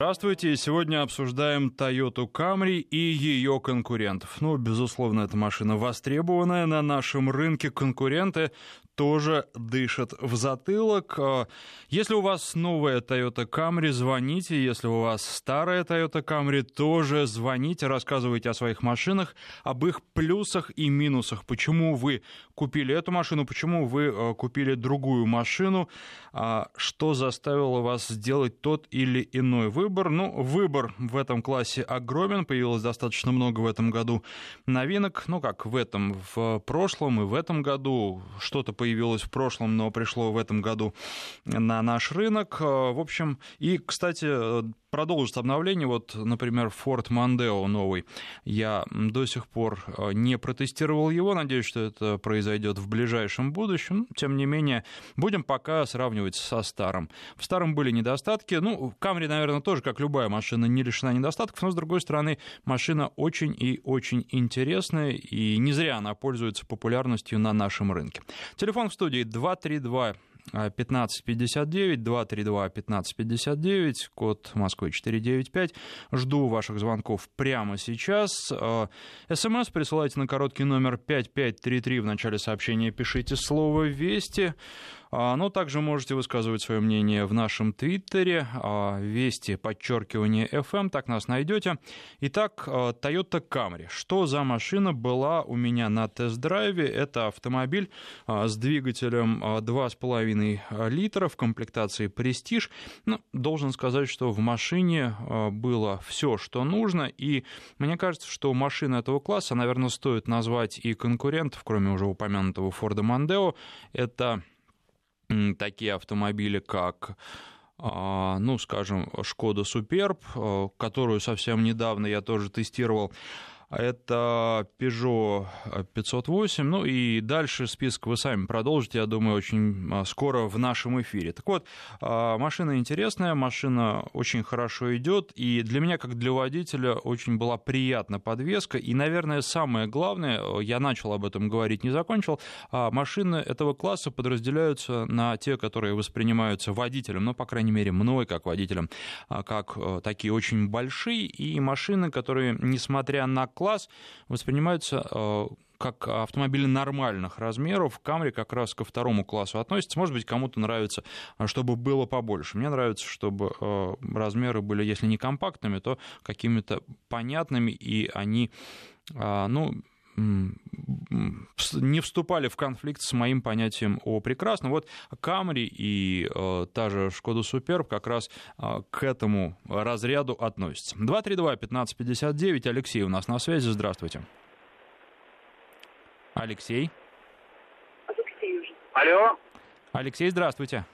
Здравствуйте. Сегодня обсуждаем Toyota Camry и ее конкурентов. Ну, безусловно, эта машина востребованная на нашем рынке. Конкуренты тоже дышат в затылок. А, если у вас новая Toyota Camry, звоните. Если у вас старая Toyota Camry, тоже звоните, рассказывайте о своих машинах, об их плюсах и минусах. Почему вы купили эту машину, почему вы а, купили другую машину, а, что заставило вас сделать тот или иной выбор. Ну, выбор в этом классе огромен, появилось достаточно много в этом году новинок. Ну, как в этом, в прошлом и в этом году что-то появилось появилось в прошлом, но пришло в этом году на наш рынок. Э, в общем, и, кстати, продолжится обновление. Вот, например, Ford Mondeo новый. Я до сих пор э, не протестировал его. Надеюсь, что это произойдет в ближайшем будущем. Тем не менее, будем пока сравнивать со старым. В старом были недостатки. Ну, Camry, наверное, тоже, как любая машина, не лишена недостатков. Но, с другой стороны, машина очень и очень интересная. И не зря она пользуется популярностью на нашем рынке. Телефон в студии 232 1559, 232 1559, код Москвы 495. Жду ваших звонков прямо сейчас. А, СМС присылайте на короткий номер 5533. В начале сообщения пишите слово «Вести». А, но также можете высказывать свое мнение в нашем твиттере, а, вести подчеркивание FM, так нас найдете. Итак, а, Toyota Camry. Что за машина была у меня на тест-драйве? Это автомобиль с двигателем 2,5 литра в комплектации Prestige. Ну, должен сказать, что в машине было все, что нужно, и мне кажется, что машина этого класса, наверное, стоит назвать и конкурентов, кроме уже упомянутого Ford Mondeo. Это такие автомобили, как а, ну, скажем, Шкода Суперб, которую совсем недавно я тоже тестировал, это Peugeot 508. Ну и дальше список вы сами продолжите, я думаю, очень а, скоро в нашем эфире. Так вот, а, машина интересная, машина очень хорошо идет, и для меня, как для водителя, очень была приятна подвеска. И, наверное, самое главное, я начал об этом говорить, не закончил, а машины этого класса подразделяются на те, которые воспринимаются водителем, ну, по крайней мере, мной, как водителем, как э, такие очень большие, и машины, которые, несмотря на класс воспринимаются э, как автомобили нормальных размеров. Камри как раз ко второму классу относится. Может быть, кому-то нравится, э, чтобы было побольше. Мне нравится, чтобы э, размеры были, если не компактными, то какими-то понятными, и они, ну, не вступали в конфликт с моим понятием о прекрасном. Вот Камри и э, та же Шкода Суперб как раз э, к этому разряду относятся. 232-1559, Алексей у нас на связи, здравствуйте. Алексей. Алексей уже. Алло. Алексей, здравствуйте.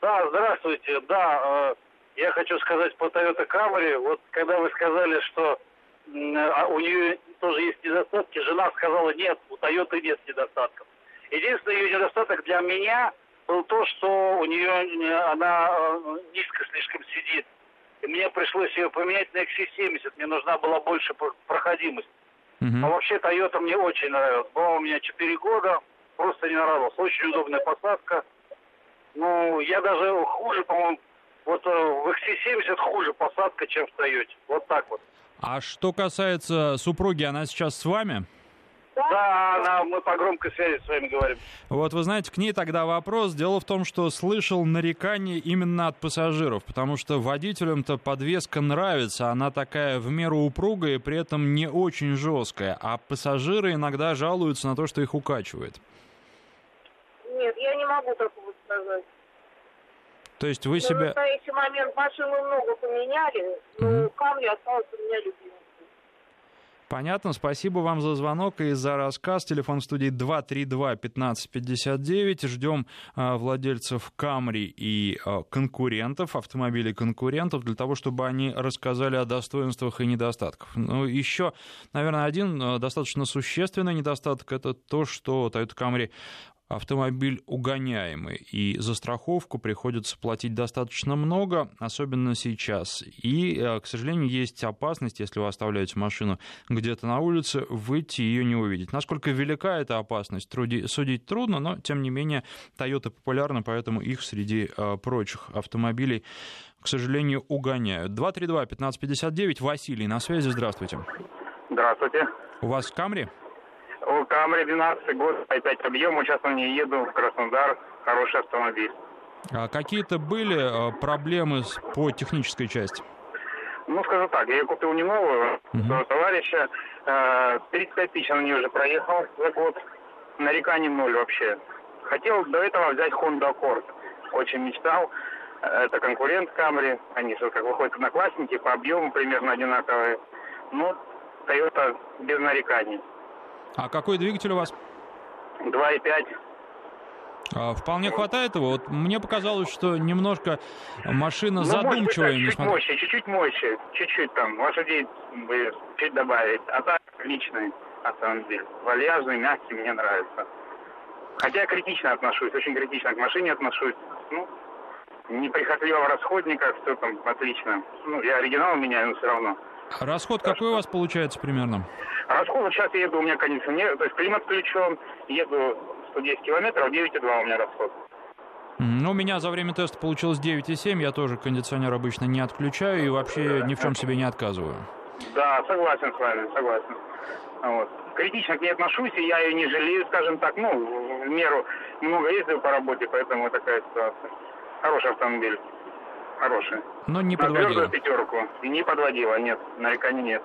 Да, здравствуйте. Да, э, я хочу сказать по Toyota Camry. Вот когда вы сказали, что у нее тоже есть недостатки. Жена сказала, нет, у Тойоты нет недостатков. Единственный ее недостаток для меня был то, что у нее она э, низко слишком сидит. И мне пришлось ее поменять на XC70. Мне нужна была больше проходимость. Uh-huh. А вообще Toyota мне очень нравилась. Была у меня 4 года, просто не нравилась. Очень удобная посадка. Ну, я даже хуже, по-моему, вот э, в XC70 хуже посадка, чем в Toyota. Вот так вот. А что касается супруги, она сейчас с вами? Да, она, мы по громкой связи с вами говорим. Вот вы знаете, к ней тогда вопрос. Дело в том, что слышал нарекания именно от пассажиров, потому что водителям-то подвеска нравится, она такая в меру упругая и при этом не очень жесткая, а пассажиры иногда жалуются на то, что их укачивает. Нет, я не могу такого сказать. То есть вы себя... В настоящий момент машину много поменяли, но угу. камни осталось у меня любимым. Понятно, спасибо вам за звонок и за рассказ. Телефон в студии 232-1559. Ждем а, владельцев Камри и а, конкурентов, автомобилей конкурентов, для того, чтобы они рассказали о достоинствах и недостатках. Ну, еще, наверное, один а, достаточно существенный недостаток – это то, что Toyota Camry автомобиль угоняемый, и за страховку приходится платить достаточно много, особенно сейчас. И, э, к сожалению, есть опасность, если вы оставляете машину где-то на улице, выйти ее не увидеть. Насколько велика эта опасность, труди, судить трудно, но, тем не менее, Toyota популярна, поэтому их среди э, прочих автомобилей, к сожалению, угоняют. 232-1559, Василий на связи, здравствуйте. Здравствуйте. У вас Камри? У Камри 12 год, опять объем, сейчас на ней еду в Краснодар, хороший автомобиль. А какие-то были э, проблемы по технической части? Ну, скажу так, я купил не новую, uh-huh. товарища. 35 э, тысяч на нее уже проехал за год. Нареканий ноль вообще. Хотел до этого взять Honda Accord. Очень мечтал. Это конкурент Камри. Они же как выходят одноклассники, по объему примерно одинаковые. Ну, Toyota без нареканий. А какой двигатель у вас? 2,5. А, вполне хватает его. Вот мне показалось, что немножко машина ну, задумчивая. Быть, чуть-чуть мощи, чуть-чуть мощи, чуть-чуть там лошадей бы чуть добавить. А так личный автомобиль. Вальяжный, мягкий, мне нравится. Хотя я критично отношусь, очень критично к машине отношусь. Ну, неприхотливо в расходниках, все там отлично. Ну, я оригинал меняю, но все равно. Расход какой у вас получается примерно? Расход, сейчас я еду, у меня кондиционер, то есть климат включен, еду 110 километров, 9,2 у меня расход. Ну, у меня за время теста получилось 9,7, я тоже кондиционер обычно не отключаю и вообще ни в чем себе не отказываю. Да, согласен с вами, согласен. Вот. Критично к ней отношусь, и я ее не жалею, скажем так, ну, в меру много ездил по работе, поэтому такая ситуация. Хороший автомобиль хорошая. Но не подводила? На пятерку. Не подводила, нет, нареканий нет.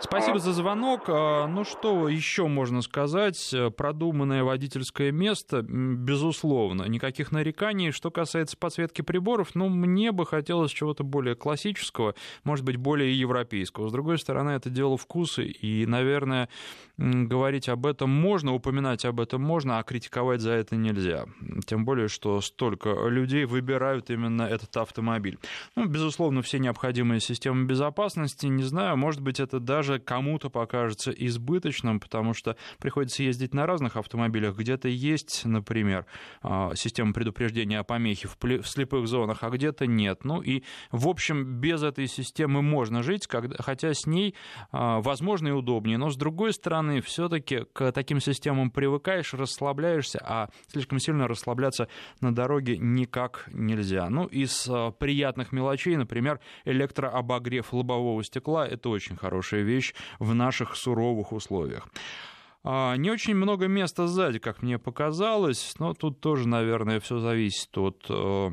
Спасибо за звонок. А, ну что еще можно сказать? Продуманное водительское место, безусловно. Никаких нареканий. Что касается подсветки приборов, ну, мне бы хотелось чего-то более классического, может быть, более европейского. С другой стороны, это дело вкуса, и, наверное, говорить об этом можно, упоминать об этом можно, а критиковать за это нельзя. Тем более, что столько людей выбирают именно этот автомобиль. Ну, безусловно, все необходимые системы безопасности. Не знаю, может быть, это даже кому-то покажется избыточным, потому что приходится ездить на разных автомобилях. Где-то есть, например, а, система предупреждения о помехе в слепых зонах, а где-то нет. Ну и, в общем, без этой системы можно жить, хотя с ней, а, возможно, и удобнее. Но, с другой стороны, все-таки к таким системам привыкаешь, расслабляешься, а слишком сильно расслабляться на дороге никак нельзя. Ну, из э, приятных мелочей, например, электрообогрев лобового стекла – это очень хорошая вещь в наших суровых условиях. А, не очень много места сзади, как мне показалось, но тут тоже, наверное, все зависит от э,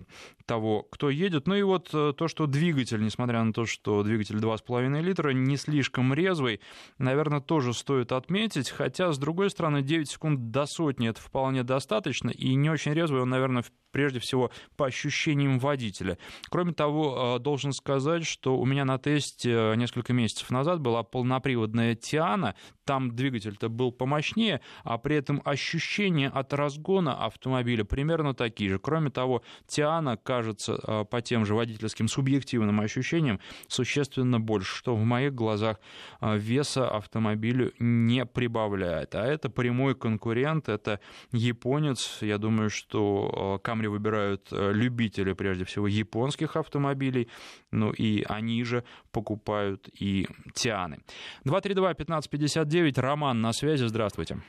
того, кто едет. Ну и вот э, то, что двигатель, несмотря на то, что двигатель 2,5 литра, не слишком резвый, наверное, тоже стоит отметить. Хотя, с другой стороны, 9 секунд до сотни это вполне достаточно. И не очень резвый он, наверное, прежде всего по ощущениям водителя. Кроме того, э, должен сказать, что у меня на тесте э, несколько месяцев назад была полноприводная Тиана. Там двигатель-то был помощнее, а при этом ощущения от разгона автомобиля примерно такие же. Кроме того, Тиана, кажется, э, по тем же водительским субъективным ощущениям, существенно больше, что в моих глазах веса автомобилю не прибавляет. А это прямой конкурент, это японец. Я думаю, что ко Камри выбирают э, любители, прежде всего, японских автомобилей, ну и они же покупают и Тианы. 232-1559, Роман на связи, здравствуйте.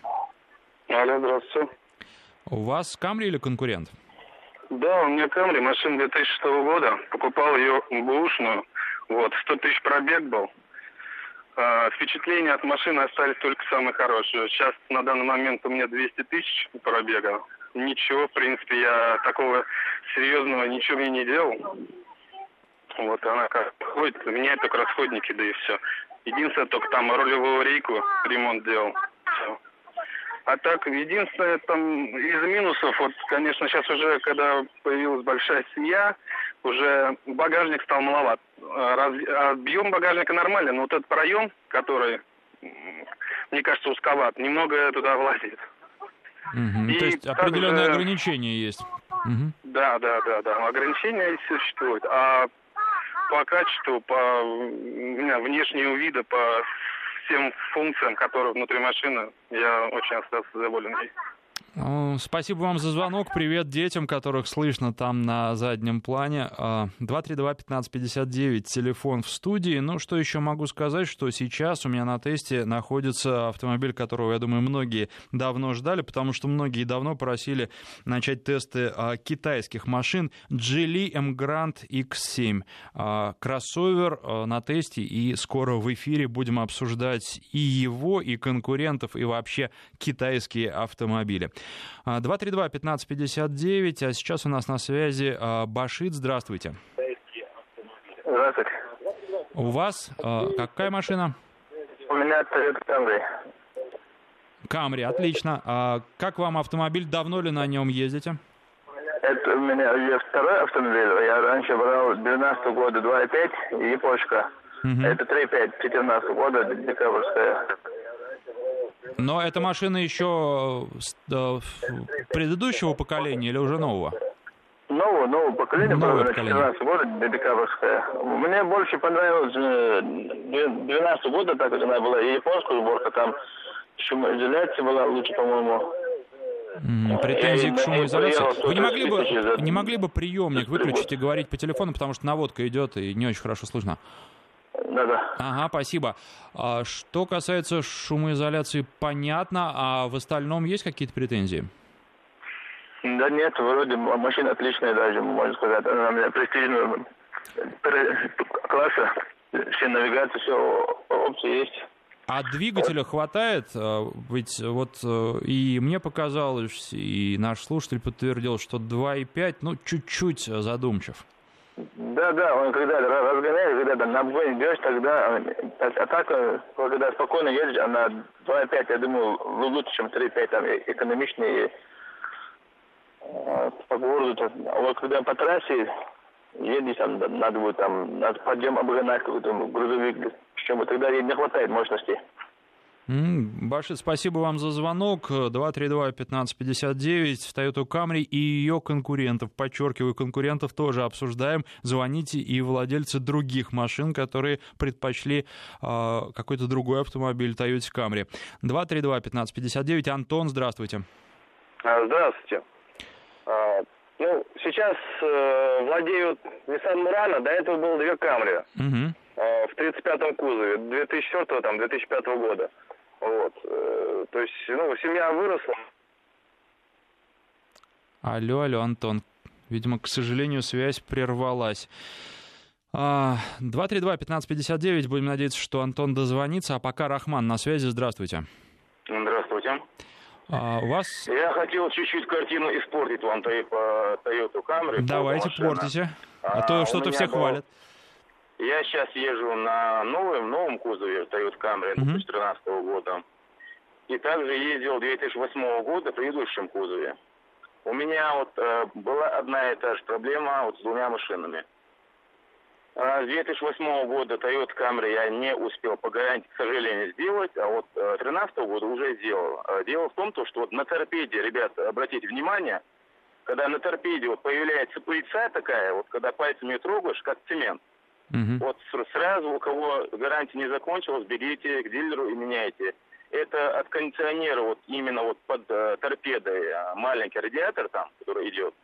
Алло, здравствуйте. У вас Камри или конкурент? Да, у меня Камри, машина 2006 года. Покупал ее бэушную. Вот, 100 тысяч пробег был. А, впечатления от машины остались только самые хорошие. Сейчас на данный момент у меня 200 тысяч пробега. Ничего, в принципе, я такого серьезного ничего мне не делал. Вот она как ходит, меняет только расходники, да и все. Единственное, только там рулевую рейку ремонт делал. Все. А так, единственное, там из минусов, вот, конечно, сейчас уже, когда появилась большая семья, уже багажник стал маловат. Раз, объем багажника нормальный, но вот этот проем, который, мне кажется, узковат, немного туда влазит. Угу. И То есть определенные также... ограничения есть. Угу. Да, да, да, да. Ограничения существуют. А по качеству, по внешнему виду, по всем функциям, которые внутри машины, я очень остался доволен. Спасибо вам за звонок. Привет детям, которых слышно там на заднем плане. 232-1559, телефон в студии. Ну, что еще могу сказать, что сейчас у меня на тесте находится автомобиль, которого, я думаю, многие давно ждали, потому что многие давно просили начать тесты а, китайских машин. Geely M Grand X7. А, кроссовер а, на тесте, и скоро в эфире будем обсуждать и его, и конкурентов, и вообще китайские автомобили. 232-1559, а сейчас у нас на связи а, Башит, здравствуйте. Здравствуйте. У вас а, какая машина? У меня Toyota Camry. Камри, отлично. А как вам автомобиль? Давно ли на нем ездите? Это у меня я второй автомобиль. Я раньше брал 12 года 2.5 и япошка. Угу. Это 3.5 14 года декабрьская. Но эта машина еще э, предыдущего поколения или уже нового? Нового, нового поколения, нового правда, 14 года, декабрьская. Мне больше понравилось 12 года, так как она была, и японская сборка, там шумоизоляция была лучше, по-моему. Претензии к шумоизоляции. Вы не могли бы, не могли бы приемник выключить и говорить по телефону, потому что наводка идет и не очень хорошо слышно? Да-да. Ага, спасибо. А что касается шумоизоляции, понятно, а в остальном есть какие-то претензии? Да нет, вроде машина отличная даже, можно сказать. Она у меня престижного класса, все навигация, все опции есть. А двигателя хватает? А, ведь вот э, и мне показалось, и наш слушатель подтвердил, что 2,5, ну, чуть-чуть задумчив. Да, да, он когда разгоняет, когда на обгон идешь, тогда, а, а так, э, когда спокойно едешь, она 2,5, я думаю, лучше, чем 3,5, там, экономичнее по городу. А вот когда по трассе едешь, там, надо будет там, надо подъем обгонать какой-то грузовик, чем тогда ей не хватает мощности. Баши, спасибо вам за звонок. 232-1559 в Toyota Camry и ее конкурентов. Подчеркиваю, конкурентов тоже обсуждаем. Звоните и владельцы других машин, которые предпочли э, какой-то другой автомобиль Toyota Camry. 232-1559. Антон, здравствуйте. А, здравствуйте. А, ну, сейчас э, владеют Nissan Murano, до этого было две Camry. Угу. Э, в 35-м кузове 2004 там 2005 года. Вот. Э, то есть, ну, семья выросла. Алло, алло, Антон. Видимо, к сожалению, связь прервалась. 232-1559, а, будем надеяться, что Антон дозвонится. А пока Рахман на связи, здравствуйте. Здравствуйте. А, у вас... Я хотел чуть-чуть картину испортить вам по Toyota Camry. Давайте, портите. А, а то что-то все был... хвалят. Я сейчас езжу на новом, новом кузове Toyota Camry 2013 -го года. И также ездил 2008 года в предыдущем кузове. У меня вот э, была одна и та же проблема вот с двумя машинами. С 2008 года Toyota Camry я не успел по гарантии, к сожалению, сделать, а вот 2013 э, года уже сделал. А дело в том, то, что вот на торпеде, ребята, обратите внимание, когда на торпеде вот появляется пыльца такая, вот когда пальцами трогаешь, как цемент, Угу. Вот сразу, у кого гарантия не закончилась, бегите к дилеру и меняйте. Это от кондиционера, вот именно вот под э, торпедой э, маленький радиатор там, который идет.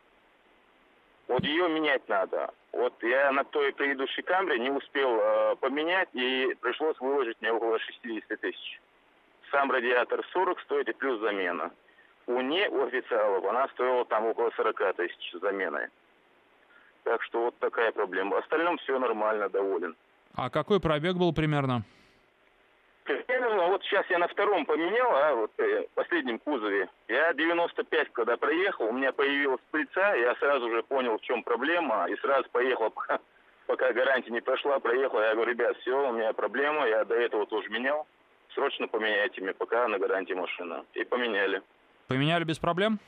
Вот ее менять надо. Вот я на той предыдущей камере не успел э, поменять и пришлось выложить мне около 60 тысяч. Сам радиатор 40 стоит и плюс замена. У не у она стоила там около 40 тысяч замены. Так что вот такая проблема. В остальном все нормально, доволен. А какой пробег был примерно? Примерно, вот сейчас я на втором поменял, а вот э, последнем кузове. Я 95, когда проехал, у меня появилась пыльца, я сразу же понял, в чем проблема, и сразу поехал, пока, пока гарантия не прошла, проехал. Я говорю, ребят, все, у меня проблема, я до этого тоже менял. Срочно поменяйте мне, пока на гарантии машина. И поменяли. Поменяли без проблем?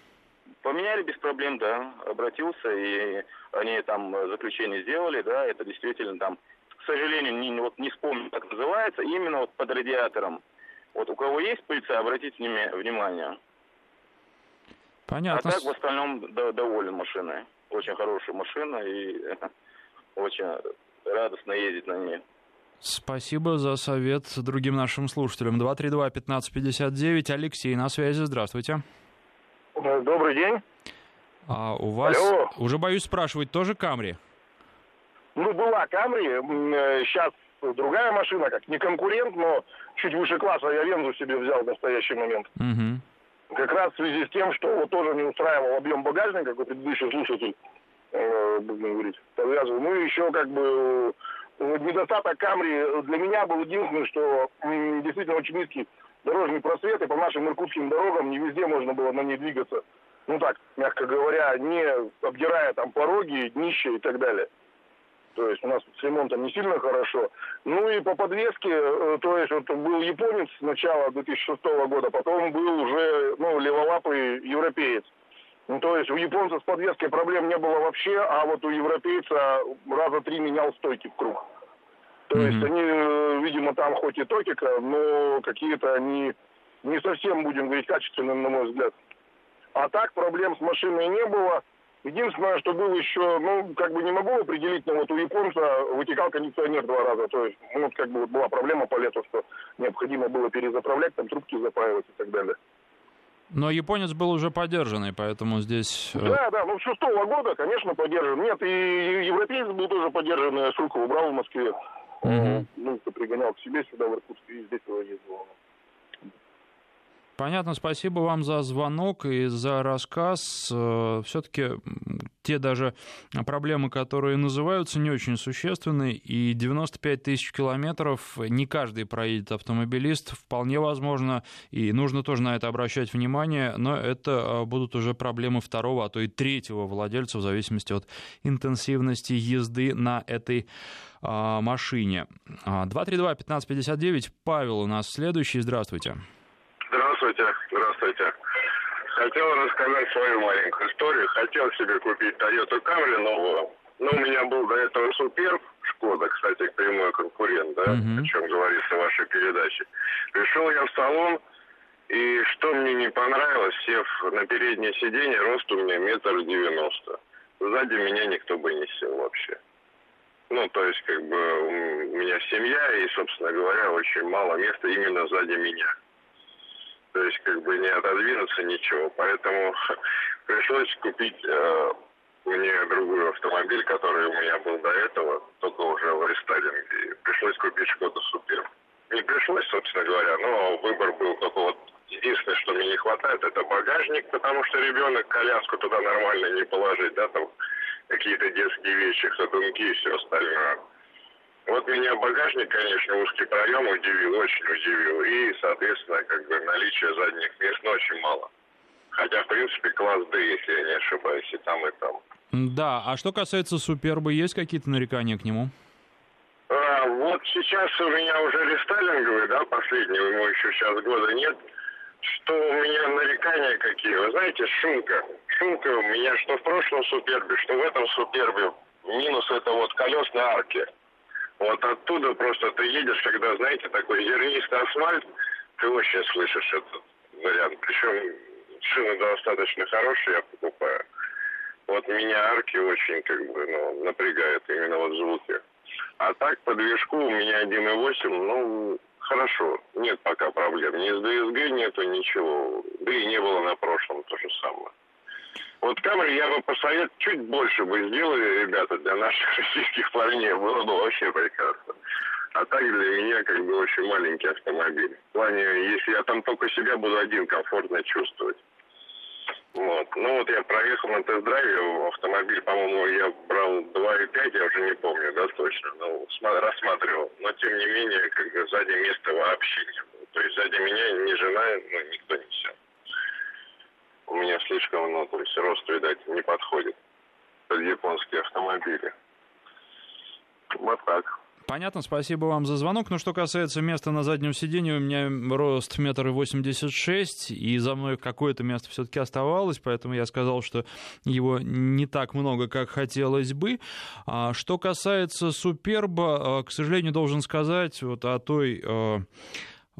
Поменяли без проблем, да. Обратился, и они там заключение сделали, да, это действительно там, к сожалению, не, вот не вспомню, как называется, именно вот под радиатором. Вот у кого есть пыльца, обратите внимание. Понятно. А так в остальном да, доволен машиной. Очень хорошая машина и очень радостно ездить на ней. Спасибо за совет другим нашим слушателям. 232-1559. Алексей на связи. Здравствуйте. Добрый день. А у вас, Алло. уже боюсь спрашивать, тоже Камри? Ну, была Камри, сейчас э, другая машина, как не конкурент, но чуть выше класса я Вензу себе взял в настоящий момент. Угу. Как раз в связи с тем, что вот тоже не устраивал объем багажника, как предыдущий слушатель, э, будем говорить, подвязывал. Ну и еще как бы э, недостаток Камри для меня был единственный, что действительно очень низкий дорожный просвет, и по нашим иркутским дорогам не везде можно было на ней двигаться. Ну так, мягко говоря, не обдирая там пороги, днище и так далее. То есть у нас с ремонтом не сильно хорошо. Ну и по подвеске, э, то есть вот был японец с начала 2006 года, потом был уже ну, леволапый европеец. Ну, то есть у японца с подвеской проблем не было вообще, а вот у европейца раза три менял стойки в круг. То mm-hmm. есть они, э, видимо, там хоть и токика, но какие-то они не совсем, будем говорить, качественные, на мой взгляд. А так проблем с машиной не было. Единственное, что было еще, ну, как бы не могу определить, но вот у японца вытекал кондиционер два раза. То есть, ну, как бы вот была проблема по лету, что необходимо было перезаправлять, там трубки запаивать и так далее. Но японец был уже поддержанный, поэтому здесь... Э, да, да, ну, с шестого года, конечно, поддержан. Нет, и европеец был тоже поддержанный, я руку убрал в Москве. Угу. Ну, пригонял к себе сюда, в Иркутск, и здесь его ездил. Понятно, спасибо вам за звонок и за рассказ. Э, Все-таки те даже проблемы, которые называются, не очень существенны, и 95 тысяч километров не каждый проедет автомобилист, вполне возможно, и нужно тоже на это обращать внимание, но это э, будут уже проблемы второго, а то и третьего владельца, в зависимости от интенсивности езды на этой а, машине. 232-1559, а, Павел у нас следующий, здравствуйте. Здравствуйте, здравствуйте. Хотел рассказать свою маленькую историю. Хотел себе купить Toyota Camry новую. Но у меня был до этого Суперб, Шкода, кстати, прямой конкурент, да, uh-huh. о чем говорится в вашей передаче. Пришел я в салон, и что мне не понравилось, сев на переднее сиденье, рост у меня метр девяносто. Сзади меня никто бы не сел вообще. Ну, то есть, как бы, у меня семья, и, собственно говоря, очень мало места именно сзади меня то есть как бы не отодвинуться ничего. Поэтому пришлось купить э, мне другой автомобиль, который у меня был до этого, только уже в рестайлинге. Пришлось купить Шкода Супер. Не пришлось, собственно говоря, но выбор был только вот единственное, что мне не хватает, это багажник, потому что ребенок коляску туда нормально не положить, да, там какие-то детские вещи, ходунки и все остальное. Вот меня багажник, конечно, узкий проем удивил, очень удивил. И, соответственно, как бы наличие задних мест ну, очень мало. Хотя, в принципе, класс D, если я не ошибаюсь, и там, и там. Да, а что касается Суперба, есть какие-то нарекания к нему? А, вот сейчас у меня уже рестайлинговый, да, последний, ему еще сейчас года нет. Что у меня нарекания какие? Вы знаете, шумка. Шумка у меня что в прошлом Супербе, что в этом Супербе. Минус это вот колесные арки. Вот оттуда просто ты едешь, когда, знаете, такой зернистый асфальт, ты очень слышишь этот вариант. Причем шины достаточно хорошие, я покупаю. Вот меня арки очень как бы ну, напрягают именно вот звуки. А так по движку у меня 1.8, ну, хорошо, нет пока проблем. Ни с DSG нету ничего. Да и не было на прошлом то же самое. Вот камеры я бы посоветовал, чуть больше бы сделали, ребята, для наших российских парней. Было бы вообще прекрасно. А так для меня как бы очень маленький автомобиль. В плане, если я там только себя буду один комфортно чувствовать. Вот. Ну вот я проехал на тест-драйве, автомобиль, по-моему, я брал 2,5, я уже не помню, да, точно, ну, рассматривал. Но тем не менее, как бы сзади места вообще не было. То есть сзади меня ни жена, ну, никто не сел у меня слишком, ну, то есть рост, видать, не подходит под японские автомобили. Вот так. Понятно, спасибо вам за звонок. Но что касается места на заднем сиденье, у меня рост метр восемьдесят шесть, и за мной какое-то место все-таки оставалось, поэтому я сказал, что его не так много, как хотелось бы. А что касается Суперба, а, к сожалению, должен сказать вот о той а,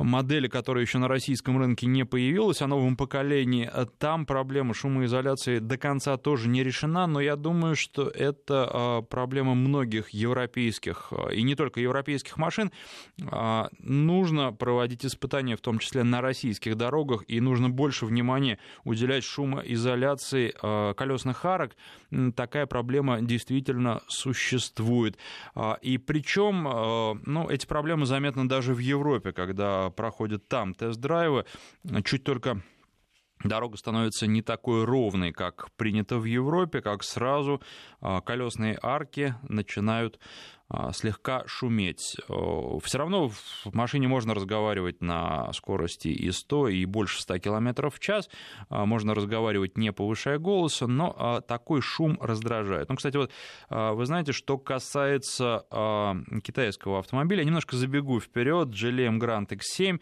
модели, которая еще на российском рынке не появилась, о новом поколении, там проблема шумоизоляции до конца тоже не решена, но я думаю, что это проблема многих европейских и не только европейских машин. Нужно проводить испытания, в том числе на российских дорогах, и нужно больше внимания уделять шумоизоляции колесных арок. Такая проблема действительно существует. И причем, ну, эти проблемы заметны даже в Европе, когда проходят там тест-драйвы. Чуть только дорога становится не такой ровной, как принято в Европе, как сразу а, колесные арки начинают а, слегка шуметь. Все равно в машине можно разговаривать на скорости и 100, и больше 100 км в час. А, можно разговаривать, не повышая голоса, но такой шум раздражает. Ну, кстати, вот вы знаете, что касается китайского автомобиля, я немножко забегу вперед, GLM Grand X7,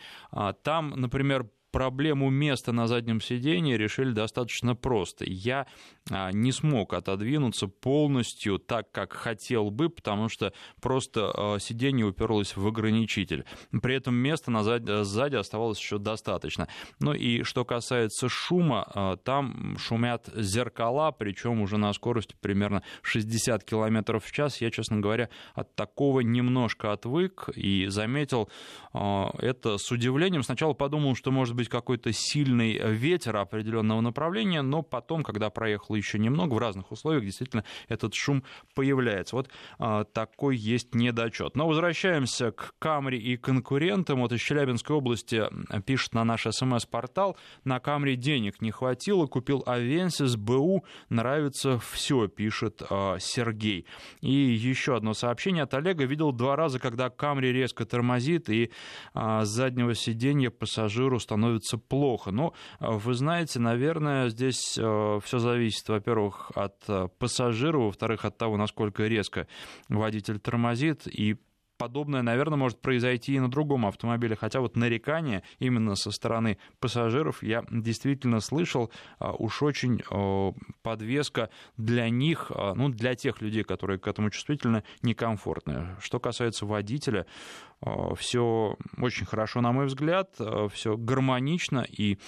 там, например, проблему места на заднем сидении решили достаточно просто. Я а, не смог отодвинуться полностью так, как хотел бы, потому что просто а, сиденье уперлось в ограничитель. При этом места на сзади, сзади оставалось еще достаточно. Ну и что касается шума, а, там шумят зеркала, причем уже на скорости примерно 60 км в час. Я, честно говоря, от такого немножко отвык и заметил это с удивлением. Сначала подумал, что может быть какой-то сильный ветер определенного направления, но потом, когда проехал еще немного, в разных условиях действительно этот шум появляется. Вот а, такой есть недочет. Но возвращаемся к Камри и конкурентам. Вот из Челябинской области пишет на наш смс-портал, на Камри денег не хватило, купил Авенсис, БУ, нравится все, пишет а, Сергей. И еще одно сообщение от Олега. Видел два раза, когда Камри резко тормозит, и а, с заднего сиденья пассажиру становится становится плохо. Но ну, вы знаете, наверное, здесь э, все зависит, во-первых, от э, пассажира, во-вторых, от того, насколько резко водитель тормозит, и подобное, наверное, может произойти и на другом автомобиле. Хотя вот нарекания именно со стороны пассажиров я действительно слышал. А, уж очень подвеска для них, а, ну, для тех людей, которые к этому чувствительны, некомфортная. Что касается водителя, а, все очень хорошо, на мой взгляд, все гармонично и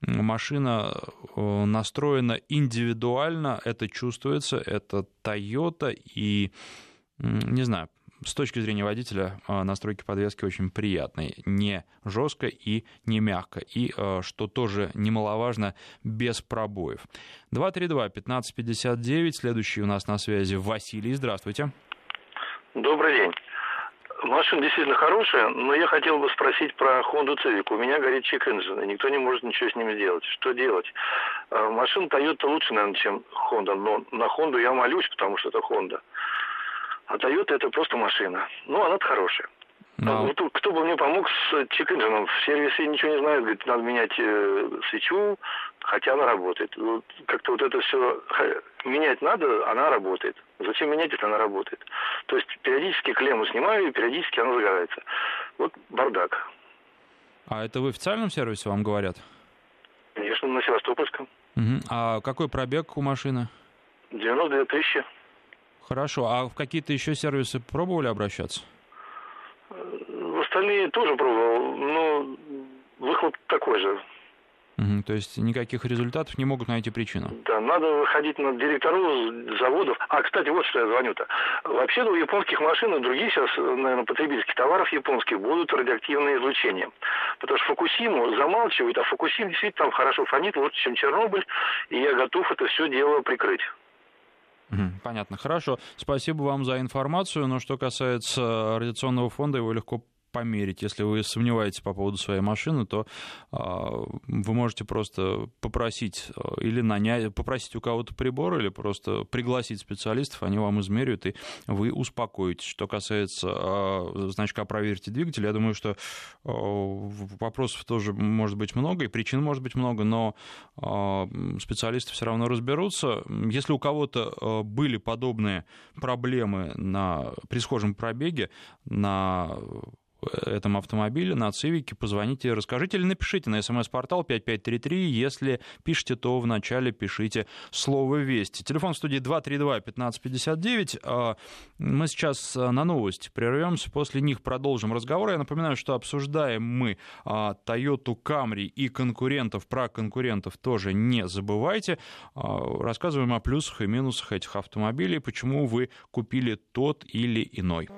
машина настроена индивидуально, это чувствуется, это Toyota, и, не знаю, с точки зрения водителя а, настройки подвески очень приятные. Не жестко и не мягко. И, а, что тоже немаловажно, без пробоев. 232-1559. Следующий у нас на связи Василий. Здравствуйте. Добрый день. Машина действительно хорошая, но я хотел бы спросить про Honda Civic. У меня горит чек engine, и никто не может ничего с ним сделать. Что делать? А, машина Toyota лучше, наверное, чем Honda, но на Honda я молюсь, потому что это Honda. А Toyota это просто машина. Ну, она-то хорошая. Но... Вот, кто бы мне помог с чек-инжином? В сервисе ничего не знаю, говорит, надо менять э, свечу, хотя она работает. Вот, как-то вот это все менять надо, она работает. Зачем менять, если она работает? То есть периодически клемму снимаю, и периодически она загорается. Вот бардак. А это в официальном сервисе вам говорят? Конечно, на Севастопольском. Угу. А какой пробег у машины? 92 тысячи. Хорошо. А в какие-то еще сервисы пробовали обращаться? В остальные тоже пробовал, но выхлоп такой же. Угу, то есть никаких результатов не могут найти причину. Да, надо выходить на директоров заводов. А, кстати, вот что я звоню-то. Вообще у японских машин и других сейчас, наверное, потребительских товаров японских будут радиоактивные излучения. Потому что Фукусиму замалчивают, а Фукусим действительно там хорошо фонит, лучше, чем Чернобыль, и я готов это все дело прикрыть. Понятно, хорошо. Спасибо вам за информацию. Но что касается радиационного фонда, его легко померить. Если вы сомневаетесь по поводу своей машины, то а, вы можете просто попросить а, или нанять, попросить у кого-то прибор, или просто пригласить специалистов, они вам измеряют, и вы успокоитесь. Что касается а, значка «Проверьте двигатель», я думаю, что вопросов тоже может быть много, и причин может быть много, но специалисты все равно разберутся. Если у кого-то были подобные проблемы на, при схожем пробеге на этом автомобиле, на Цивике, позвоните, расскажите или напишите на смс-портал 5533. Если пишете, то вначале пишите слово «Вести». Телефон в студии 232-1559. А, мы сейчас на новости прервемся, после них продолжим разговор. Я напоминаю, что обсуждаем мы а, Toyota Camry и конкурентов. Про конкурентов тоже не забывайте. А, рассказываем о плюсах и минусах этих автомобилей, почему вы купили тот или иной.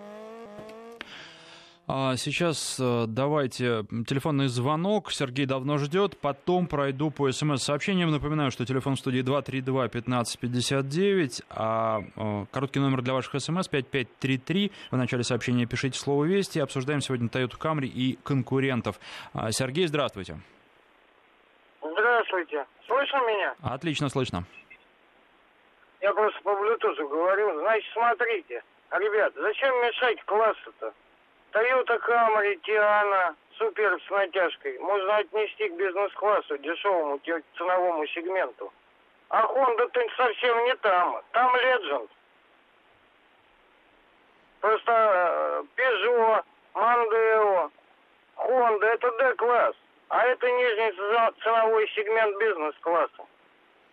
А сейчас э, давайте телефонный звонок. Сергей давно ждет. Потом пройду по смс-сообщениям. Напоминаю, что телефон в студии 232-1559, а э, короткий номер для ваших смс 5533. В начале сообщения пишите слово «Вести». Обсуждаем сегодня Toyota Camry и конкурентов. А, Сергей, здравствуйте. Здравствуйте. Слышно меня? Отлично слышно. Я просто по Bluetooth говорю. Значит, смотрите. Ребят, зачем мешать классу-то? Toyota Camry, Tiana, супер с натяжкой. Можно отнести к бизнес-классу, дешевому ценовому сегменту. А Honda-то совсем не там. Там Legend. Просто э, Peugeot, Mondeo, Honda это D-класс. А это нижний ценовой сегмент бизнес-класса.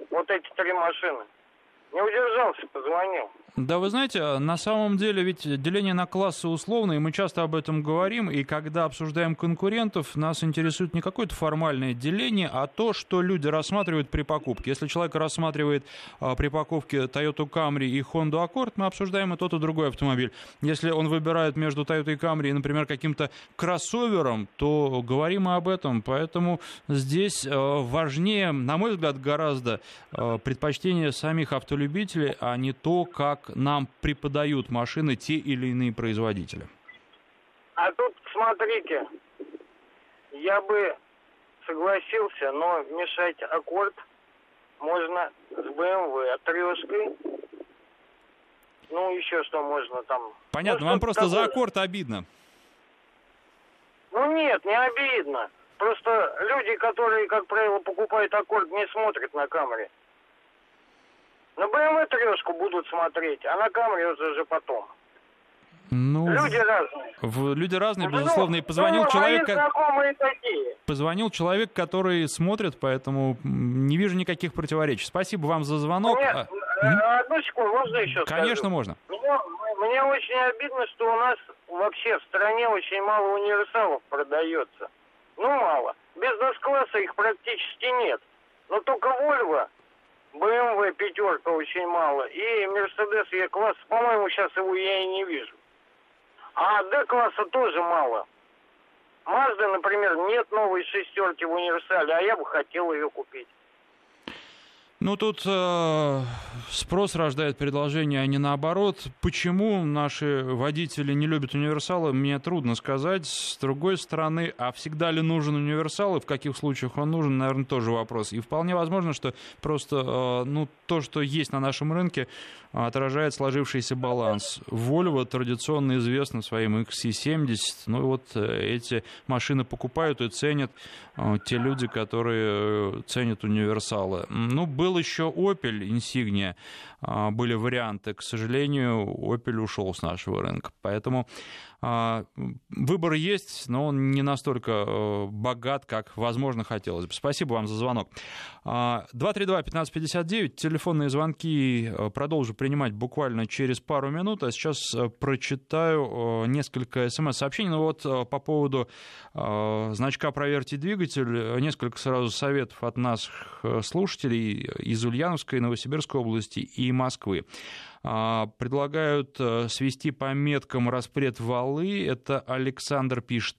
Вот эти три машины. Не удержался, позвонил. Да, вы знаете, на самом деле ведь деление на классы условно, и мы часто об этом говорим, и когда обсуждаем конкурентов, нас интересует не какое-то формальное деление, а то, что люди рассматривают при покупке. Если человек рассматривает а, при покупке Toyota Camry и Honda Accord, мы обсуждаем и тот, и другой автомобиль. Если он выбирает между Toyota Camry и, например, каким-то кроссовером, то говорим мы об этом. Поэтому здесь а, важнее, на мой взгляд, гораздо а, предпочтение самих автолюбителей, а не то, как нам преподают машины те или иные производители? А тут, смотрите, я бы согласился, но мешать аккорд можно с BMW трешкой. Ну, еще что можно там. Понятно, ну, вам просто такое... за аккорд обидно. Ну нет, не обидно. Просто люди, которые, как правило, покупают аккорд, не смотрят на камере. На BMW трешку будут смотреть, а на камере уже потом. Ну, люди разные. В, люди разные, ну, безусловно. И позвонил ну, человек... Позвонил человек, который смотрит, поэтому не вижу никаких противоречий. Спасибо вам за звонок. Мне, а... Одну секунду, можно еще Конечно, скажу? можно. Мне, мне очень обидно, что у нас вообще в стране очень мало универсалов продается. Ну, мало. Бизнес-класса их практически нет. Но только Volvo BMW пятерка очень мало. И Mercedes E-класс, по-моему, сейчас его я и не вижу. А D-класса тоже мало. Mazda, например, нет новой шестерки в универсале, а я бы хотел ее купить. Ну, тут э, спрос рождает предложение, а не наоборот. Почему наши водители не любят универсалы, мне трудно сказать. С другой стороны, а всегда ли нужен универсал и в каких случаях он нужен, наверное, тоже вопрос. И вполне возможно, что просто э, ну, то, что есть на нашем рынке, отражает сложившийся баланс. Volvo традиционно известна своим XC70. Ну, вот э, эти машины покупают и ценят э, те люди, которые э, ценят универсалы. Ну, был был еще Opel Insignia, а, были варианты. К сожалению, Opel ушел с нашего рынка. Поэтому выбор есть, но он не настолько э, богат, как, возможно, хотелось бы. Спасибо вам за звонок. 232-1559, а, телефонные звонки э, продолжу принимать буквально через пару минут, а сейчас э, прочитаю несколько смс-сообщений. Ну вот по поводу значка «Проверьте двигатель», несколько сразу советов от наших слушателей из Ульяновской, Новосибирской области и Москвы. А, предлагают э, свести по меткам распред валы. Это Александр пишет.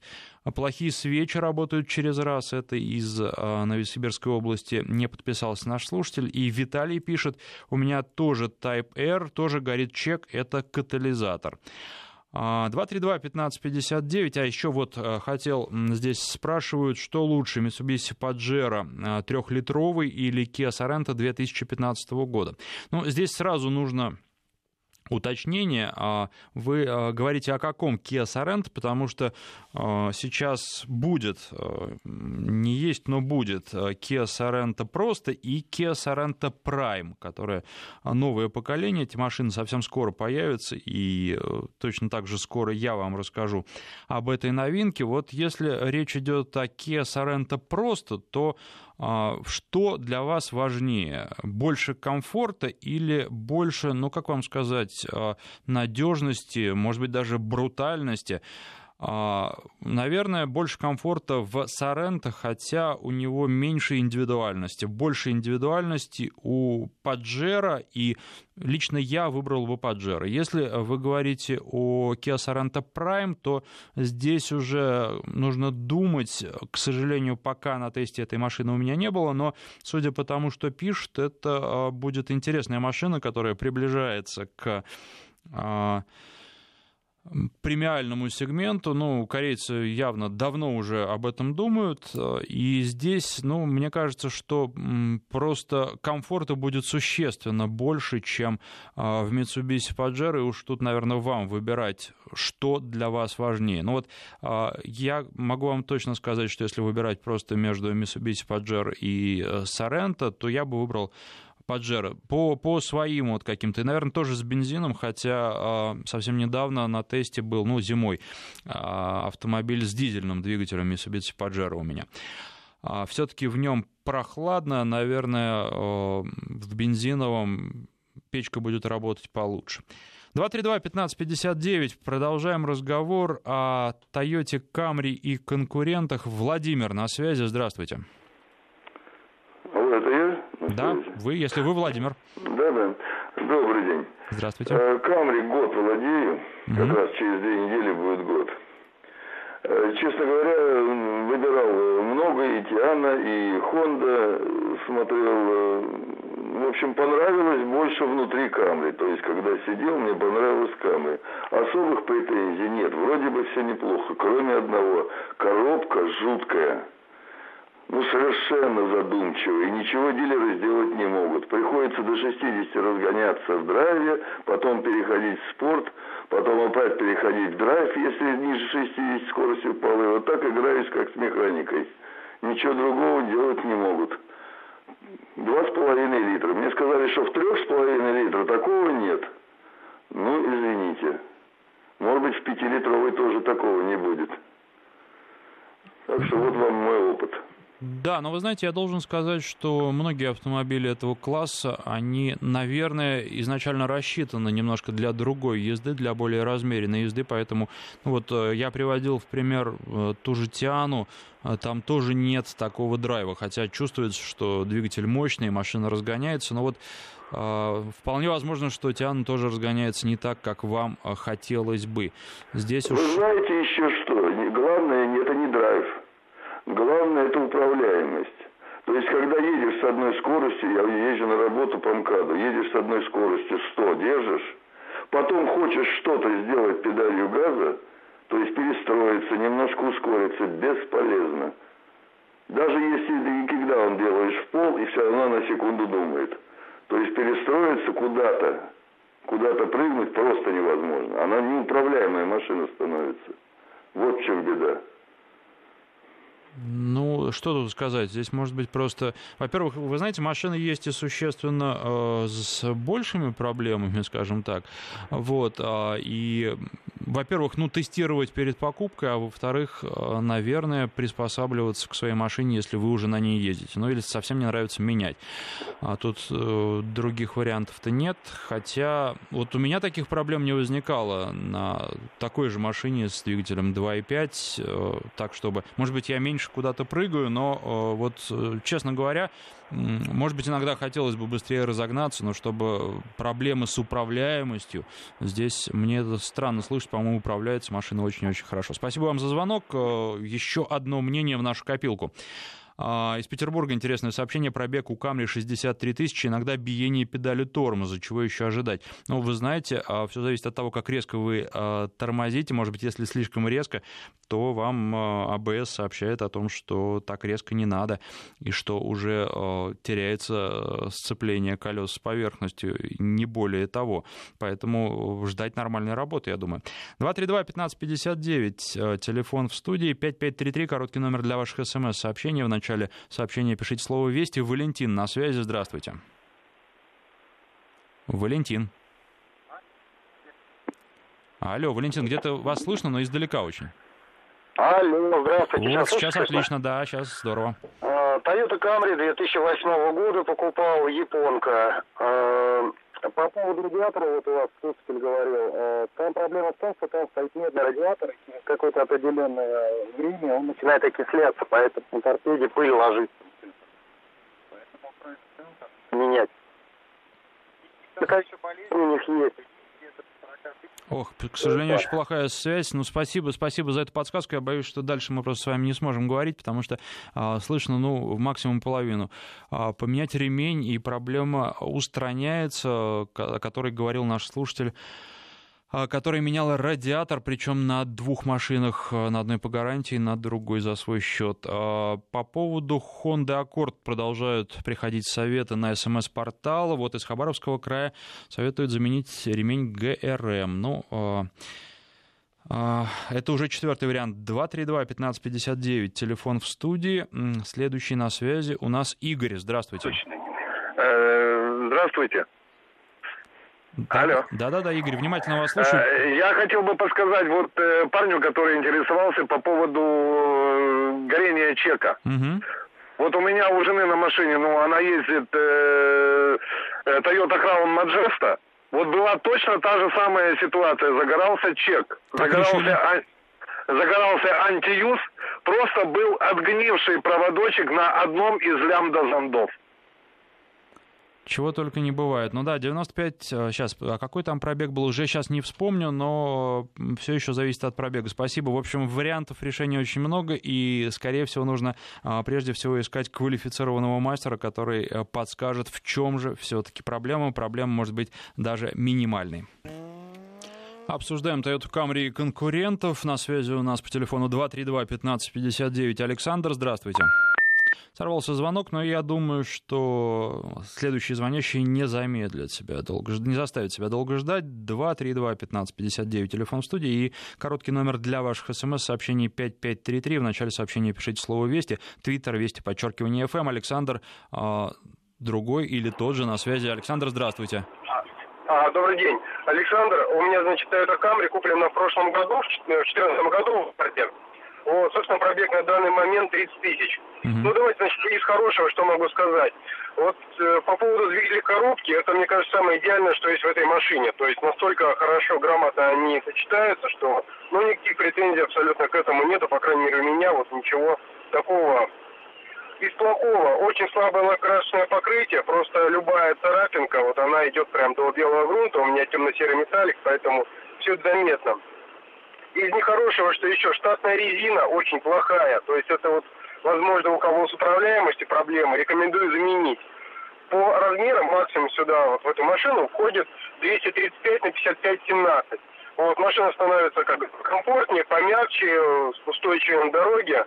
Плохие свечи работают через раз. Это из а, Новосибирской области. Не подписался наш слушатель. И Виталий пишет. У меня тоже Type R, тоже горит чек. Это катализатор. 232-1559, а еще вот э, хотел, здесь спрашивают, что лучше, Mitsubishi Pajero трехлитровый или Kia Sorento 2015 года. Ну, здесь сразу нужно уточнение. А вы а, говорите о каком Kia Sorento, потому что а, сейчас будет, не есть, но будет Kia Sorento просто и Kia Sorento Prime, которое новое поколение. Эти машины совсем скоро появятся, и точно так же скоро я вам расскажу об этой новинке. Вот если речь идет о Kia Sorento просто, то что для вас важнее? Больше комфорта или больше, ну как вам сказать, а, надежности, может быть, даже брутальности? А, наверное, больше комфорта в Соренто, хотя у него меньше индивидуальности. Больше индивидуальности у Паджера, и лично я выбрал бы Паджера. Если вы говорите о Kia Sorento Prime, то здесь уже нужно думать. К сожалению, пока на тесте этой машины у меня не было, но судя по тому, что пишут, это а, будет интересная машина, которая приближается к а, премиальному сегменту. Ну, корейцы явно давно уже об этом думают. И здесь, ну, мне кажется, что просто комфорта будет существенно больше, чем а, в Mitsubishi Pajero. И уж тут, наверное, вам выбирать, что для вас важнее. Ну вот а, я могу вам точно сказать, что если выбирать просто между Mitsubishi Pajero и э, Sorento, то я бы выбрал Паджеро. По, по своим вот каким-то, и, наверное, тоже с бензином, хотя э, совсем недавно на тесте был, ну, зимой, э, автомобиль с дизельным двигателем Mitsubishi Pajero у меня. А все-таки в нем прохладно, наверное, э, в бензиновом печка будет работать получше. 232-1559. Продолжаем разговор о Toyota Camry и конкурентах. Владимир на связи. Здравствуйте. Я? Да, вы, если вы Владимир. Да, да. Добрый день. Здравствуйте. Э, Камри год владею, угу. как раз через две недели будет год. Э, честно говоря, выбирал много, и Тиана, и Хонда, смотрел. Э, в общем, понравилось больше внутри Камри. То есть, когда сидел, мне понравилось Камри. Особых претензий нет. Вроде бы все неплохо, кроме одного. Коробка жуткая ну, совершенно задумчивы, и ничего дилеры сделать не могут. Приходится до 60 разгоняться в драйве, потом переходить в спорт, потом опять переходить в драйв, если ниже 60 скорости упала. И вот так играюсь, как с механикой. Ничего другого делать не могут. Два с половиной литра. Мне сказали, что в трех с половиной литра такого нет. Ну, извините. Может быть, в пятилитровой тоже такого не будет. Так что вот вам мой опыт. Да, но вы знаете, я должен сказать, что многие автомобили этого класса, они, наверное, изначально рассчитаны немножко для другой езды, для более размеренной езды, поэтому ну вот э, я приводил в пример э, ту же Тиану, э, там тоже нет такого драйва, хотя чувствуется, что двигатель мощный, машина разгоняется, но вот вполне возможно, что Тиана тоже разгоняется не так, как вам хотелось бы. Здесь Вы уж... знаете еще что? Главное. Главное это управляемость. То есть, когда едешь с одной скоростью, я езжу на работу по МКАДу, едешь с одной скоростью 100, держишь, потом хочешь что-то сделать педалью газа, то есть перестроиться, немножко ускориться, бесполезно. Даже если когда он делаешь в пол, и все равно на секунду думает. То есть перестроиться куда-то, куда-то прыгнуть просто невозможно. Она неуправляемая машина становится. Вот в чем беда. Mm. Ну, что тут сказать? Здесь может быть просто... Во-первых, вы знаете, машины есть и существенно э, с большими проблемами, скажем так. Вот. Э, и, во-первых, ну, тестировать перед покупкой, а во-вторых, э, наверное, приспосабливаться к своей машине, если вы уже на ней ездите. Ну, или совсем не нравится менять. А тут э, других вариантов-то нет. Хотя вот у меня таких проблем не возникало на такой же машине с двигателем 2.5, э, так чтобы... Может быть, я меньше куда-то прыгаю, но э, вот, э, честно говоря, может быть, иногда хотелось бы быстрее разогнаться, но чтобы проблемы с управляемостью, здесь мне это странно слышать, по-моему, управляется машина очень-очень хорошо. Спасибо вам за звонок. Э, еще одно мнение в нашу копилку. А, из Петербурга интересное сообщение. Пробег у Камри 63 тысячи, иногда биение педали тормоза. Чего еще ожидать? Ну, вы знаете, а, все зависит от того, как резко вы а, тормозите. Может быть, если слишком резко, то вам АБС сообщает о том, что так резко не надо, и что уже теряется сцепление колес с поверхностью, не более того. Поэтому ждать нормальной работы, я думаю. 232-1559, телефон в студии, 5533, короткий номер для ваших смс-сообщений в начале начале сообщения пишите слово «Вести». Валентин на связи, здравствуйте. Валентин. Алло, Валентин, где-то вас слышно, но издалека очень. Алло, здравствуйте. Вот, сейчас, сейчас отлично, да, сейчас здорово. А, Toyota Camry 2008 года покупал японка. А, по поводу радиатора, вот у вас слушатель говорил, а, там проблема в том, что там стоит медный радиатор, и через какое-то определенное время он начинает окисляться, поэтому на торпеде пыль ложится. Менять. Какая еще болезнь у них есть? Ох, к сожалению, очень плохая связь. Ну, спасибо, спасибо за эту подсказку. Я боюсь, что дальше мы просто с вами не сможем говорить, потому что а, слышно, ну, максимум половину. А, поменять ремень, и проблема устраняется, о которой говорил наш слушатель. А, который менял радиатор, причем на двух машинах, а, на одной по гарантии, на другой за свой счет. А, по поводу Honda Accord продолжают приходить советы на смс-портал. Вот из Хабаровского края советуют заменить ремень ГРМ. Ну, это уже четвертый вариант. 232-1559, телефон в студии. Следующий на связи у нас Игорь. Здравствуйте. Э, здравствуйте. Алло. Да-да-да, Игорь, внимательно вас слушаю. Э, я хотел бы подсказать вот э, парню, который интересовался по поводу э, горения чека. Угу. Вот у меня у жены на машине, ну, она ездит э, Toyota Crown Majesta. Вот была точно та же самая ситуация. Загорался чек. загорался, ан... загорался антиюз. Просто был отгнивший проводочек на одном из лямбда-зондов. Чего только не бывает. Ну да, 95, сейчас, а какой там пробег был, уже сейчас не вспомню, но все еще зависит от пробега. Спасибо. В общем, вариантов решения очень много, и, скорее всего, нужно а, прежде всего искать квалифицированного мастера, который э, подскажет, в чем же все-таки проблема. Проблема может быть даже минимальной. Обсуждаем Toyota Camry и конкурентов. На связи у нас по телефону 232-1559 Александр. Здравствуйте. Сорвался звонок, но я думаю, что следующие звонящие не замедлят себя долго, не заставят себя долго ждать. 232-1559, телефон в студии и короткий номер для ваших смс-сообщений 5533. В начале сообщения пишите слово «Вести», твиттер «Вести», подчеркивание «ФМ». Александр а, другой или тот же на связи. Александр, здравствуйте. А, добрый день. Александр, у меня, значит, Toyota Camry куплена в прошлом году, в 2014 году в пробег. Вот, собственно, пробег на данный момент 30 тысяч. Uh-huh. Ну, давайте, значит, из хорошего, что могу сказать. Вот э, по поводу двигателя коробки, это, мне кажется, самое идеальное, что есть в этой машине. То есть настолько хорошо, грамотно они сочетаются, что, ну, никаких претензий абсолютно к этому нету, по крайней мере, у меня вот ничего такого из плохого. Очень слабое лакрасочное покрытие, просто любая царапинка, вот она идет прям до белого грунта, у меня темно-серый металлик, поэтому все заметно. Из нехорошего, что еще штатная резина очень плохая. То есть это вот, возможно, у кого с управляемостью проблемы, рекомендую заменить. По размерам максимум сюда, вот в эту машину, входит 235 на 55 17. Вот, машина становится как комфортнее, помягче, устойчивее на дороге.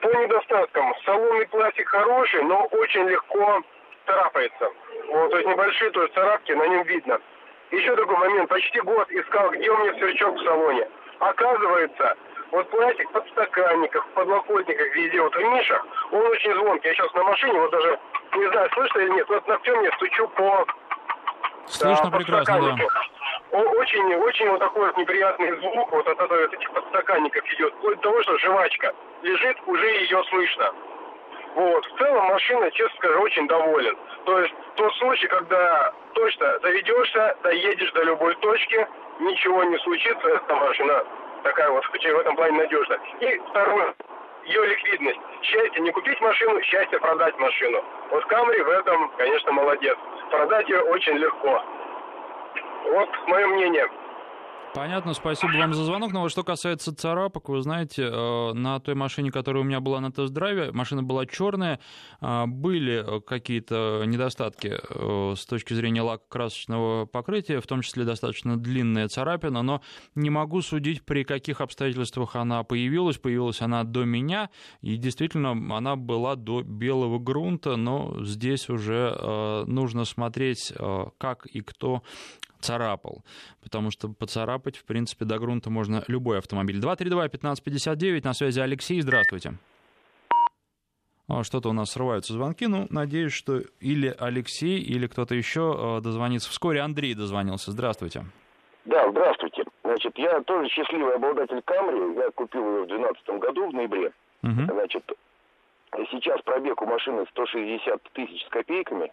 По недостаткам, салонный пластик хороший, но очень легко царапается. Вот, то есть небольшие то есть царапки на нем видно. Еще такой момент. Почти год искал, где у меня сверчок в салоне. Оказывается, вот пластик под стаканниках, в подлокотниках, везде, вот в нишах, он очень звонкий. Я сейчас на машине, вот даже, не знаю, слышно или нет, вот ногтем я стучу по... Слышно да, прекрасно, да. Очень, очень вот такой вот неприятный звук вот от, от, от этих подстаканников идет. Вплоть до того, что жвачка лежит, уже ее слышно. Вот. В целом машина, честно скажу, очень доволен. То есть тот случай, когда точно заведешься, доедешь до любой точки, ничего не случится, эта машина такая вот в этом плане надежна. И второе, ее ликвидность. Счастье не купить машину, счастье продать машину. Вот Камри в этом, конечно, молодец. Продать ее очень легко. Вот мое мнение. Понятно, спасибо вам за звонок. Но вот что касается царапок, вы знаете, э, на той машине, которая у меня была на тест-драйве, машина была черная, э, были какие-то недостатки э, с точки зрения лакокрасочного покрытия, в том числе достаточно длинная царапина, но не могу судить, при каких обстоятельствах она появилась. Появилась она до меня, и действительно она была до белого грунта, но здесь уже нужно смотреть, как и кто царапал, потому что поцарапать, в принципе, до грунта можно любой автомобиль. 232-1559, на связи Алексей, здравствуйте. Что-то у нас срываются звонки, ну, надеюсь, что или Алексей, или кто-то еще э, дозвонится. Вскоре Андрей дозвонился. Здравствуйте. Да, здравствуйте. Значит, я тоже счастливый обладатель Камри. Я купил ее в 2012 году, в ноябре. Угу. Значит, сейчас пробег у машины 160 тысяч с копейками.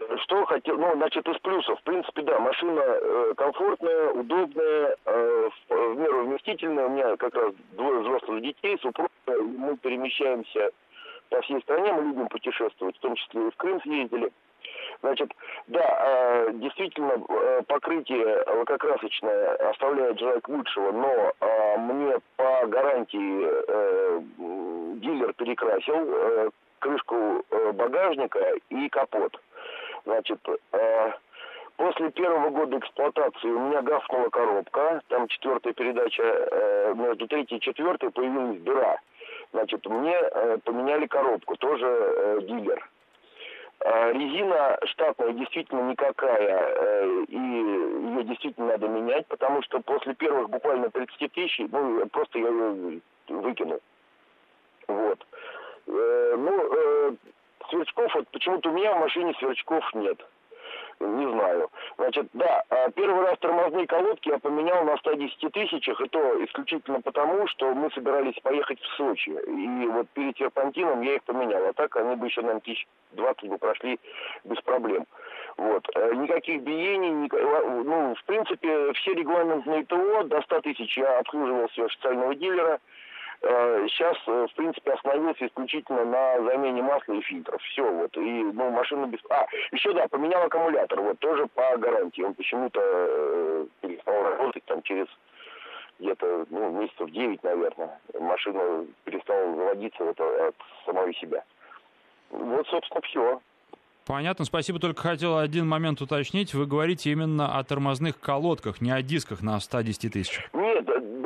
Э, что хотел, ну, значит, из плюсов. В принципе, да, машина э, комфортная, удобная, э, в, в меру вместительная. У меня как раз двое взрослых детей, супруга. Мы перемещаемся по всей стране, мы любим путешествовать, в том числе и в Крым съездили. Значит, да, э, действительно, э, покрытие лакокрасочное оставляет желать лучшего, но э, мне по гарантии э, дилер перекрасил э, крышку э, багажника и капот. Значит, э, после первого года эксплуатации у меня гафнула коробка, там четвертая передача, э, между третьей и четвертой появилась дыра. Значит, мне э, поменяли коробку, тоже э, дилер. Э, резина штатная действительно никакая, э, и ее действительно надо менять, потому что после первых буквально 30 тысяч, ну, просто я ее выкинул. Вот. Э, ну, сверчков, вот почему-то у меня в машине сверчков нет. Не знаю. Значит, да, а первый раз тормозные колодки я поменял на 110 тысячах, и то исключительно потому, что мы собирались поехать в Сочи. И вот перед серпантином я их поменял. А так они бы еще, наверное, тысяч 20 бы прошли без проблем. Вот. Э, никаких биений, ник... ну, в принципе, все регламентные ТО до 100 тысяч я обслуживал все официального дилера. Сейчас, э, э, в принципе, остановился исключительно на замене масла и фильтров. Все, вот. И, ну, машина без... А, еще, да, поменял аккумулятор, вот, тоже по гарантии. Он почему-то э, перестал работать там через где-то, ну, месяцев 9, наверное. Машина перестала заводиться вот от самого себя. Вот, собственно, все. Понятно, спасибо. Только хотел один момент уточнить. Вы говорите именно о тормозных колодках, не о дисках на 110 тысяч.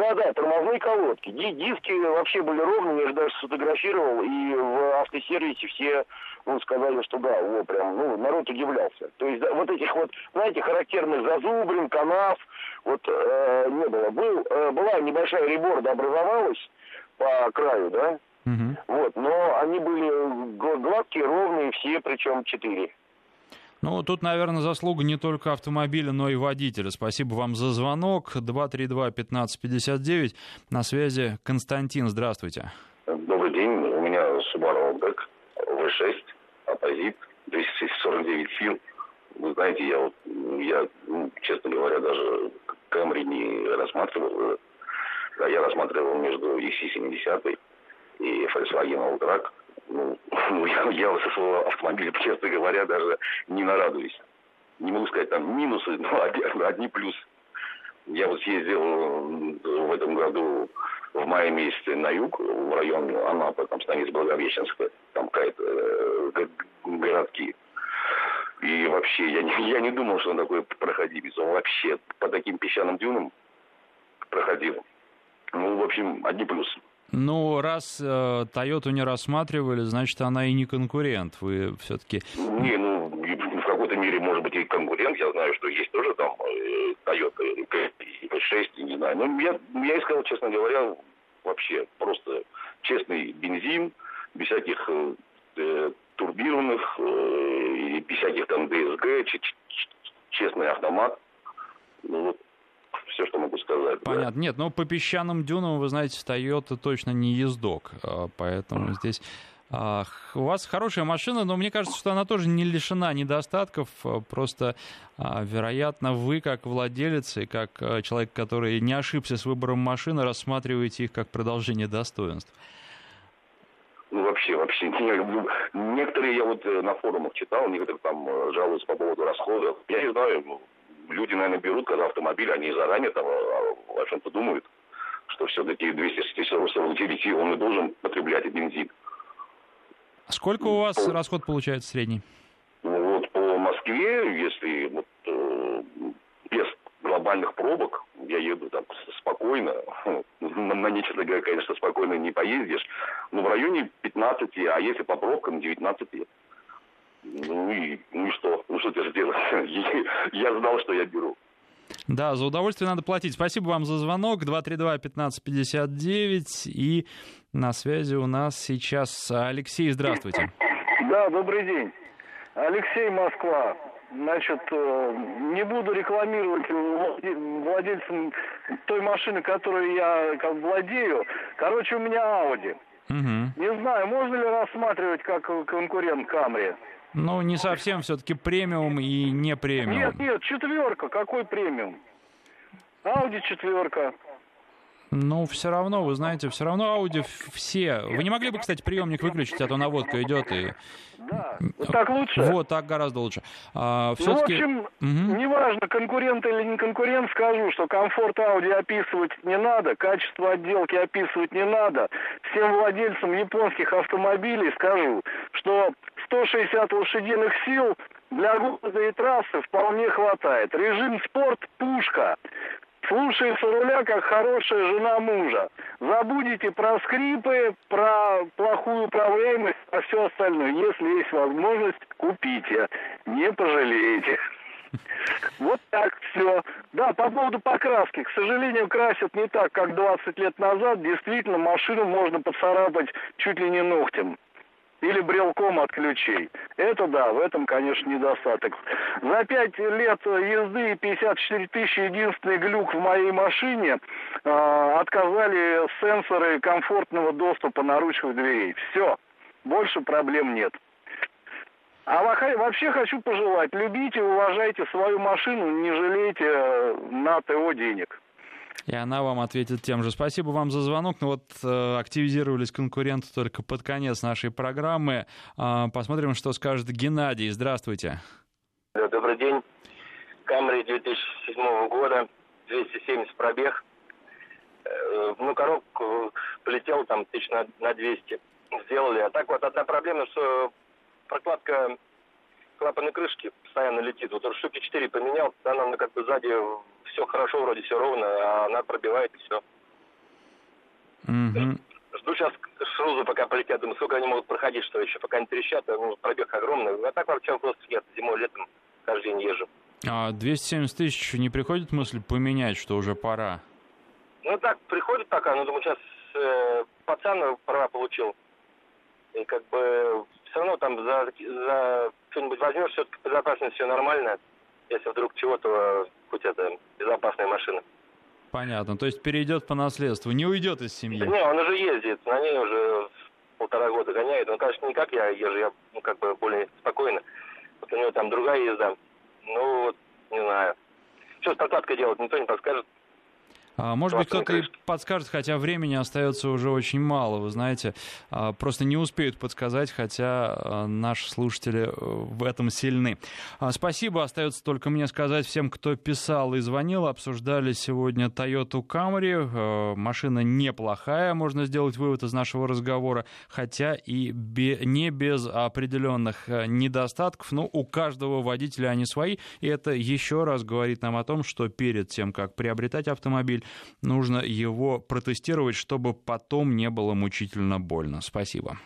Нет, да-да, тормозные колодки. Диски вообще были ровные, я же даже сфотографировал, и в автосервисе все ну, сказали, что да, вот прям, ну, народ удивлялся. То есть да, вот этих вот, знаете, характерных зазубрин, канав, вот э, не было. Был, э, была небольшая реборда образовалась по краю, да, угу. вот, но они были гладкие, ровные, все, причем четыре. Ну, тут, наверное, заслуга не только автомобиля, но и водителя. Спасибо вам за звонок. 232-1559. На связи Константин. Здравствуйте. Добрый день. У меня Subaru Outback V6, оппозит, 249 сил. Вы знаете, я вот, я, ну, честно говоря, даже Camry не рассматривал. Да, я рассматривал между EC70 и Volkswagen Alltrack ну, я, я со своего автомобиля, честно говоря, даже не нарадуюсь. Не могу сказать там минусы, но одни, одни плюсы. Я вот съездил в этом году в мае месяце на юг, в район Анапы, там станица Благовещенская, там какая-то э, городки. И вообще, я не, я не думал, что он такой проходимец. Он вообще по таким песчаным дюнам проходил. Ну, в общем, одни плюсы. Ну, раз э, Toyota не рассматривали, значит, она и не конкурент. Вы все-таки... Не, ну, в какой-то мере, может быть, и конкурент. Я знаю, что есть тоже там э, Toyota P6, не знаю. Но я, я искал, честно говоря, вообще просто честный бензин, без всяких э, э турбированных, э, без всяких там ДСГ, честный автомат. Ну, вот все, что могу сказать. Понятно. Да. Нет, но по песчаным дюнам, вы знаете, Toyota точно не ездок, а, поэтому здесь... А, у вас хорошая машина, но мне кажется, что она тоже не лишена недостатков. А, просто, вероятно, вы, как владелец и как человек, который не ошибся с выбором машины, рассматриваете их как продолжение достоинств. Ну, вообще, вообще. Некоторые я вот э, на форумах читал, некоторые там э, жалуются по поводу расходов. Я не знаю, ну, люди, наверное, берут, когда автомобиль, они заранее там о, о чем-то думают, что все-таки 249 он и должен потреблять бензин. Сколько у вас по, расход получается средний? Вот по Москве, если вот, э, без глобальных пробок, я еду так спокойно, на, на ней, честно говоря, конечно, спокойно не поездишь, но в районе 15, а если по пробкам 19 ну и, ну и что? Ну что теперь делать? Я знал, что я беру. Да, за удовольствие надо платить. Спасибо вам за звонок. 232-1559. И на связи у нас сейчас Алексей. Здравствуйте. Да, добрый день. Алексей, Москва. Значит, э, не буду рекламировать владельцам той машины, которую я как владею. Короче, у меня Audi. Угу. Не знаю, можно ли рассматривать как конкурент Камри. Ну, не совсем все-таки премиум и не премиум. Нет, нет, четверка. Какой премиум? Ауди четверка. Ну, все равно, вы знаете, все равно Audi все. Вы не могли бы, кстати, приемник выключить, а то наводка идет и... Да, так лучше. Вот, так гораздо лучше. А, ну, в общем, угу. неважно, конкурент или не конкурент, скажу, что комфорт Audi описывать не надо, качество отделки описывать не надо. Всем владельцам японских автомобилей скажу, что 160 лошадиных сил для города и трассы вполне хватает. Режим спорт – пушка. Слушается руля, как хорошая жена мужа. Забудете про скрипы, про плохую управляемость, а все остальное. Если есть возможность, купите. Не пожалеете. Вот так все. Да, по поводу покраски. К сожалению, красят не так, как 20 лет назад. Действительно, машину можно поцарапать чуть ли не ногтем или брелком от ключей. Это да, в этом, конечно, недостаток. За пять лет езды и 54 тысячи единственный глюк в моей машине э, отказали сенсоры комфортного доступа на ручках дверей. Все, больше проблем нет. А вообще хочу пожелать, любите, уважайте свою машину, не жалейте э, на ТО денег. И она вам ответит тем же. Спасибо вам за звонок. Ну вот э, активизировались конкуренты только под конец нашей программы. Э, посмотрим, что скажет Геннадий. Здравствуйте. Добрый день. Камри 2007 года, 270 пробег. Э, ну, коробку полетел там тысяч на, на 200. Сделали. А так вот одна проблема, что прокладка клапанной крышки постоянно летит. Вот штуки 4 поменял, она как бы сзади все хорошо, вроде все ровно, а она пробивает и все. Угу. Жду сейчас шрузы, пока полетят. Думаю, сколько они могут проходить, что еще, пока не трещат. А, ну, пробег огромный. А так вообще просто нет. Зимой, летом каждый день езжу. А 270 тысяч не приходит мысль поменять, что уже пора? Ну так, приходит пока, но думаю, сейчас э, пацан права получил. И как бы все равно там за, за что-нибудь возьмешь, все-таки безопасность все нормально. Если вдруг чего-то, хоть это безопасная машина. Понятно. То есть перейдет по наследству, не уйдет из семьи. не, он уже ездит, на ней уже полтора года гоняет. Ну, конечно, не как я езжу, я ну, как бы более спокойно. Вот у него там другая езда. Ну, вот, не знаю. Что с прокладкой делать, никто не подскажет. А, может быть, кто-то и подскажет, хотя времени остается уже очень мало, вы знаете. А, просто не успеют подсказать, хотя а, наши слушатели э, в этом сильны. Спасибо, остается только мне сказать всем, кто писал и звонил. Обсуждали сегодня Toyota Camry. Машина неплохая, можно сделать вывод из нашего разговора, хотя и не без определенных э, недостатков. Но у каждого водителя они свои, и это еще раз говорит нам о том, что перед тем, как приобретать автомобиль, нужно его протестировать, чтобы потом не было мучительно больно. Спасибо.